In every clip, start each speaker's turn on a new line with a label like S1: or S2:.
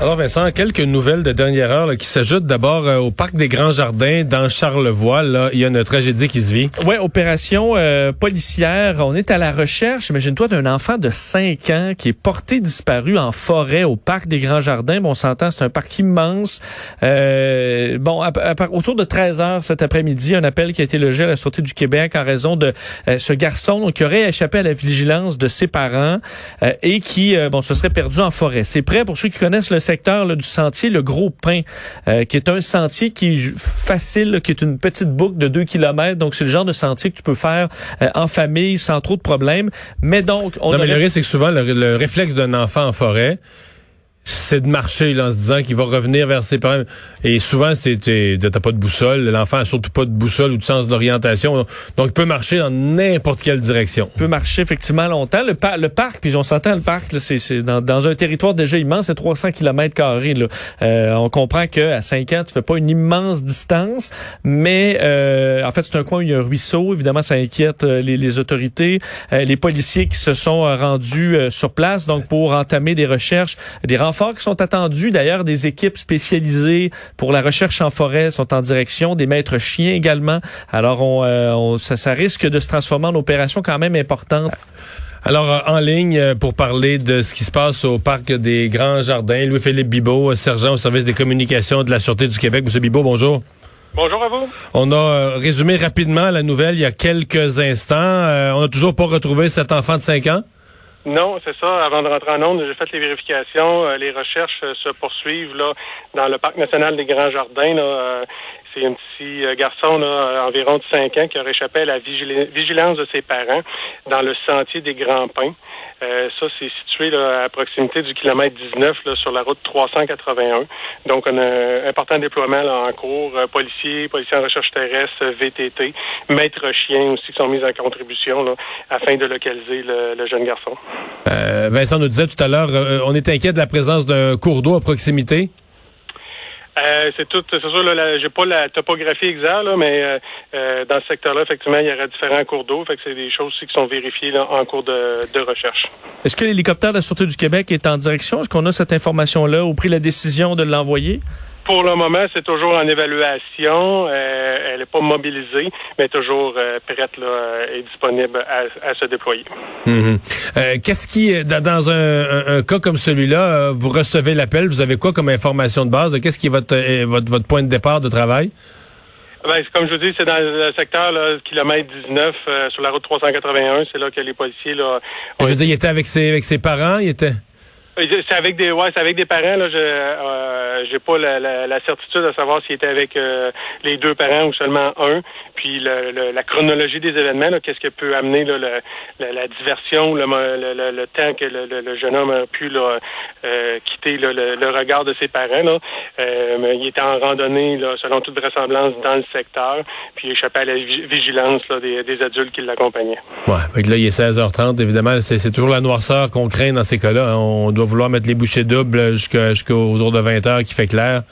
S1: Alors Vincent, quelques nouvelles de dernière heure là, qui s'ajoutent d'abord euh, au parc des Grands Jardins dans Charlevoix. Là, il y a une tragédie qui se vit.
S2: Ouais, opération euh, policière. On est à la recherche. Imagine-toi d'un enfant de 5 ans qui est porté disparu en forêt au parc des Grands Jardins. Bon, on s'entend, c'est un parc immense. Euh, bon, à, à, autour de 13 heures cet après-midi, un appel qui a été logé à la Sûreté du Québec en raison de euh, ce garçon donc, qui aurait échappé à la vigilance de ses parents et qui, bon, se serait perdu en forêt. C'est prêt pour ceux qui connaissent le secteur là, du sentier Le Gros Pin, euh, qui est un sentier qui est facile, qui est une petite boucle de 2 km. Donc, c'est le genre de sentier que tu peux faire euh, en famille sans trop de problèmes. Mais donc,
S1: on non, mais le risque, c'est que souvent, le réflexe d'un enfant en forêt, c'est de marcher là, en se disant qu'il va revenir vers ses parents. Et souvent, t'as pas de boussole. L'enfant a surtout pas de boussole ou de sens d'orientation. Donc, il peut marcher dans n'importe quelle direction.
S2: Il peut marcher effectivement longtemps. Le, parc, puis on s'entend, le parc, c'est dans, dans, un territoire déjà immense, c'est 300 km carrés. Euh, on comprend qu'à 5 ans, tu fais pas une immense distance, mais euh, en fait, c'est un coin où il y a un ruisseau. Évidemment, ça inquiète euh, les, les autorités, euh, les policiers qui se sont rendus sur place, donc pour entamer des recherches, des renforts qui sont attendus. D'ailleurs, des équipes spécialisées pour la recherche en forêt sont en direction, des maîtres chiens également. Alors, on, euh, ça, ça risque de se transformer en opération quand même importante.
S1: Alors, euh, en ligne, euh, pour parler de ce qui se passe au Parc des Grands Jardins, Louis-Philippe Bibot, sergent au service des communications de la Sûreté du Québec. Monsieur Bibot, bonjour.
S3: Bonjour à vous.
S1: On a résumé rapidement la nouvelle il y a quelques instants. on n'a toujours pas retrouvé cet enfant de 5 ans?
S3: Non, c'est ça. Avant de rentrer en onde, j'ai fait les vérifications. Euh, les recherches euh, se poursuivent là dans le parc national des Grands Jardins. Là, euh, c'est un petit garçon là, environ de 5 ans qui aurait échappé à la vigilance de ses parents dans le sentier des Grands Pins. Euh, ça, c'est situé à proximité du kilomètre 19 là, sur la route 381. Donc, un important déploiement là, en cours. Euh, policiers, policiers en recherche terrestre, VTT, maîtres chiens aussi qui sont mis en contribution là, afin de localiser le, jeune garçon.
S1: Euh, Vincent nous disait tout à l'heure, euh, on est inquiet de la présence d'un cours d'eau à proximité.
S3: Euh, c'est tout, c'est sûr, là, j'ai pas la topographie exacte, là, mais euh, euh, dans ce secteur-là, effectivement, il y aurait différents cours d'eau. Fait que c'est des choses aussi qui sont vérifiées en cours de, de recherche.
S2: Est-ce que l'hélicoptère de la Sûreté du Québec est en direction? Est-ce qu'on a cette information-là ou pris la décision de l'envoyer?
S3: Pour le moment, c'est toujours en évaluation. Euh, elle n'est pas mobilisée, mais toujours euh, prête là, et disponible à, se déployer.
S1: Mhm. Euh, qu'est-ce qui, dans un, cas comme celui-là, vous recevez l'appel, vous avez quoi comme information de base? Qu'est-ce qui est votre, votre, votre point de départ de travail?
S3: Ben, comme je vous dis, c'est dans le secteur là, kilomètre 19 sur la route 381. C'est là que les policiers là.
S1: Je veux dire, il était avec ses avec ses parents, il était.
S3: C'est avec des ouais, c'est avec des parents là. Je euh, j'ai pas la, certitude de savoir s'il était avec euh, les deux parents ou seulement un. Puis la chronologie des événements, qu'est-ce qui peut amener la, diversion, le, temps que le, jeune homme a pu euh, quitter le, regard de ses parents. Là. Euh, il était en randonnée, selon toute vraisemblance, dans le secteur. Puis il échappait à la vigilance des adultes qui l'accompagnaient.
S1: Ouais, là il est 16h30. Évidemment, c'est toujours la noirceur qu'on craint dans ces cas-là. Hein. On doit vouloir mettre les bouchées doubles jusqu'aux heures de 20 heures qui fait clair.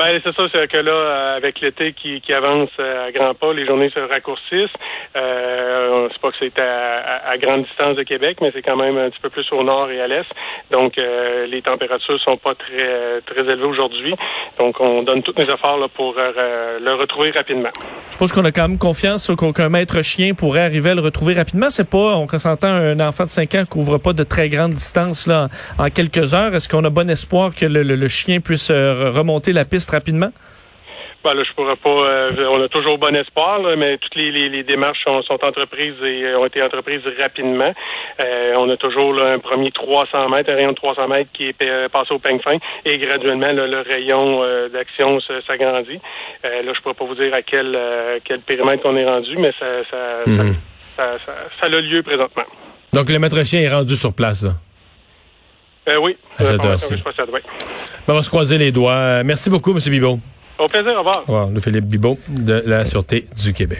S3: Ben, c'est ça, c'est que là, euh, avec l'été qui, avance euh, à grands pas, les journées se raccourcissent. Euh, c'est pas que c'est à, grande distance de Québec, mais c'est quand même un petit peu plus au nord et à l'est. Donc, euh, les températures sont pas très élevées aujourd'hui. Donc, on donne tous nos efforts là, pour le retrouver rapidement.
S2: Je pense qu'on a quand même confiance qu'un maître chien pourrait arriver à le retrouver rapidement. C'est pas, on s'entend, un enfant de 5 ans couvre pas de très grande distance là, en, quelques heures. Est-ce qu'on a bon espoir que le chien puisse remonter la piste rapidement?
S3: Ben là, je pourrais pas. Euh, on a toujours bon espoir, mais toutes les, les, démarches sont, sont, entreprises et euh, ont été entreprises rapidement. Euh, on a toujours un premier 300 mètres, un rayon de 300 mètres qui est passé au peigne fin et graduellement le rayon d'action s'agrandit. là, je pourrais pas vous dire à quel quel périmètre on est rendu, mais ça ça, mhm. ça, ça, ça, a lieu présentement.
S1: Donc le maître chien est rendu sur place. Là?
S3: Euh, oui.
S1: À cette heure-ci. On va se croiser les doigts. Merci beaucoup, M. Bibot.
S3: Au plaisir, au revoir. Au revoir.
S1: Le Philippe Bibot de la Sûreté du Québec.